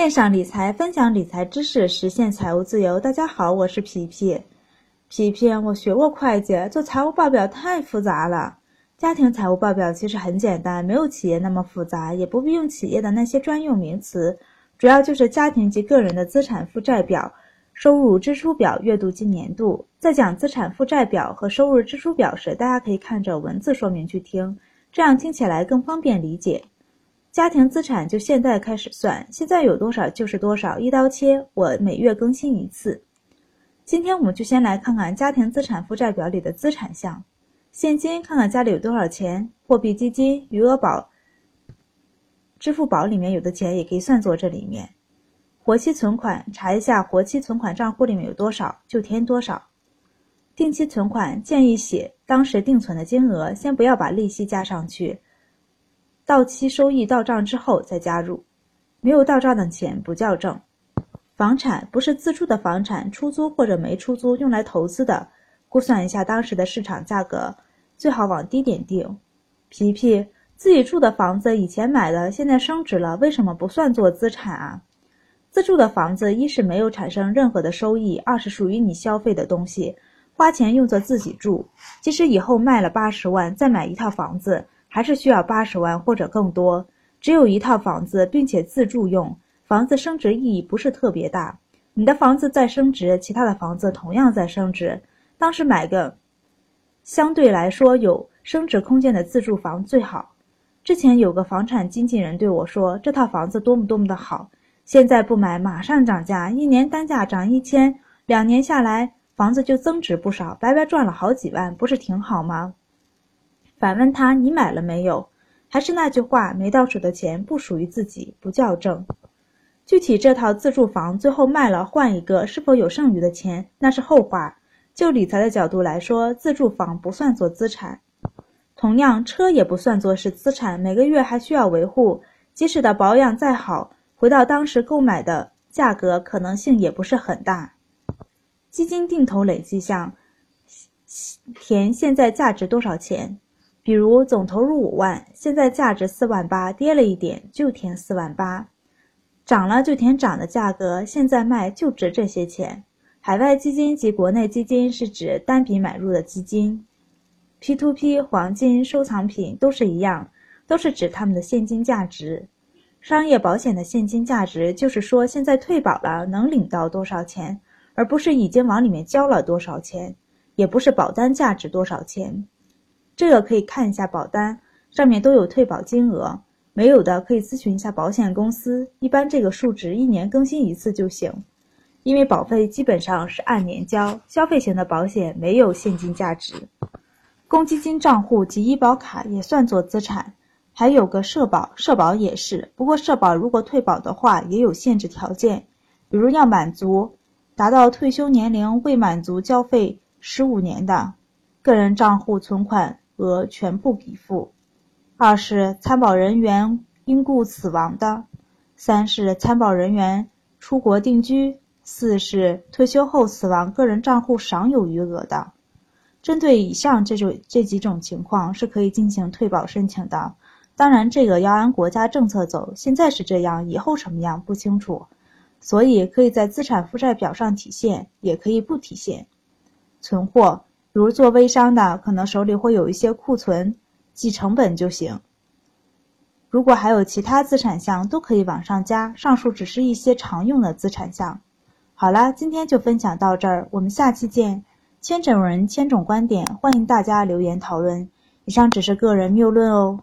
线上理财，分享理财知识，实现财务自由。大家好，我是皮皮。皮皮，我学过会计，做财务报表太复杂了。家庭财务报表其实很简单，没有企业那么复杂，也不必用企业的那些专用名词，主要就是家庭及个人的资产负债表、收入支出表、月度及年度。在讲资产负债表和收入支出表时，大家可以看着文字说明去听，这样听起来更方便理解。家庭资产就现在开始算，现在有多少就是多少，一刀切。我每月更新一次。今天我们就先来看看家庭资产负债表里的资产项：现金，看看家里有多少钱；货币基金、余额宝、支付宝里面有的钱也可以算作这里面；活期存款，查一下活期存款账户里面有多少就填多少；定期存款，建议写当时定存的金额，先不要把利息加上去。到期收益到账之后再加入，没有到账的钱不叫挣。房产不是自住的房产，出租或者没出租，用来投资的，估算一下当时的市场价格，最好往低点定。皮皮自己住的房子以前买的，现在升值了，为什么不算作资产啊？自住的房子一是没有产生任何的收益，二是属于你消费的东西，花钱用作自己住，即使以后卖了八十万再买一套房子。还是需要八十万或者更多。只有一套房子，并且自住用，房子升值意义不是特别大。你的房子在升值，其他的房子同样在升值。当时买个相对来说有升值空间的自住房最好。之前有个房产经纪人对我说，这套房子多么多么的好，现在不买马上涨价，一年单价涨一千，两年下来房子就增值不少，白白赚了好几万，不是挺好吗？反问他：“你买了没有？”还是那句话，没到手的钱不属于自己，不叫挣。具体这套自住房最后卖了换一个，是否有剩余的钱，那是后话。就理财的角度来说，自住房不算作资产。同样，车也不算作是资产，每个月还需要维护，即使的保养再好，回到当时购买的价格，可能性也不是很大。基金定投累计项，填现在价值多少钱？比如总投入五万，现在价值四万八，跌了一点就填四万八，涨了就填涨的价格，现在卖就值这些钱。海外基金及国内基金是指单笔买入的基金，P2P 黄金收藏品都是一样，都是指他们的现金价值。商业保险的现金价值就是说现在退保了能领到多少钱，而不是已经往里面交了多少钱，也不是保单价值多少钱。这个可以看一下保单，上面都有退保金额，没有的可以咨询一下保险公司。一般这个数值一年更新一次就行，因为保费基本上是按年交，消费型的保险没有现金价值。公积金账户及医保卡也算作资产，还有个社保，社保也是。不过社保如果退保的话，也有限制条件，比如要满足达到退休年龄未满足交费十五年的个人账户存款。额全部给付，二是参保人员因故死亡的，三是参保人员出国定居，四是退休后死亡个人账户尚有余额的。针对以上这种这几种情况是可以进行退保申请的。当然，这个要按国家政策走，现在是这样，以后什么样不清楚，所以可以在资产负债表上体现，也可以不体现。存货。如做微商的，可能手里会有一些库存，记成本就行。如果还有其他资产项，都可以往上加。上述只是一些常用的资产项。好啦，今天就分享到这儿，我们下期见。千种人，千种观点，欢迎大家留言讨论。以上只是个人谬论哦。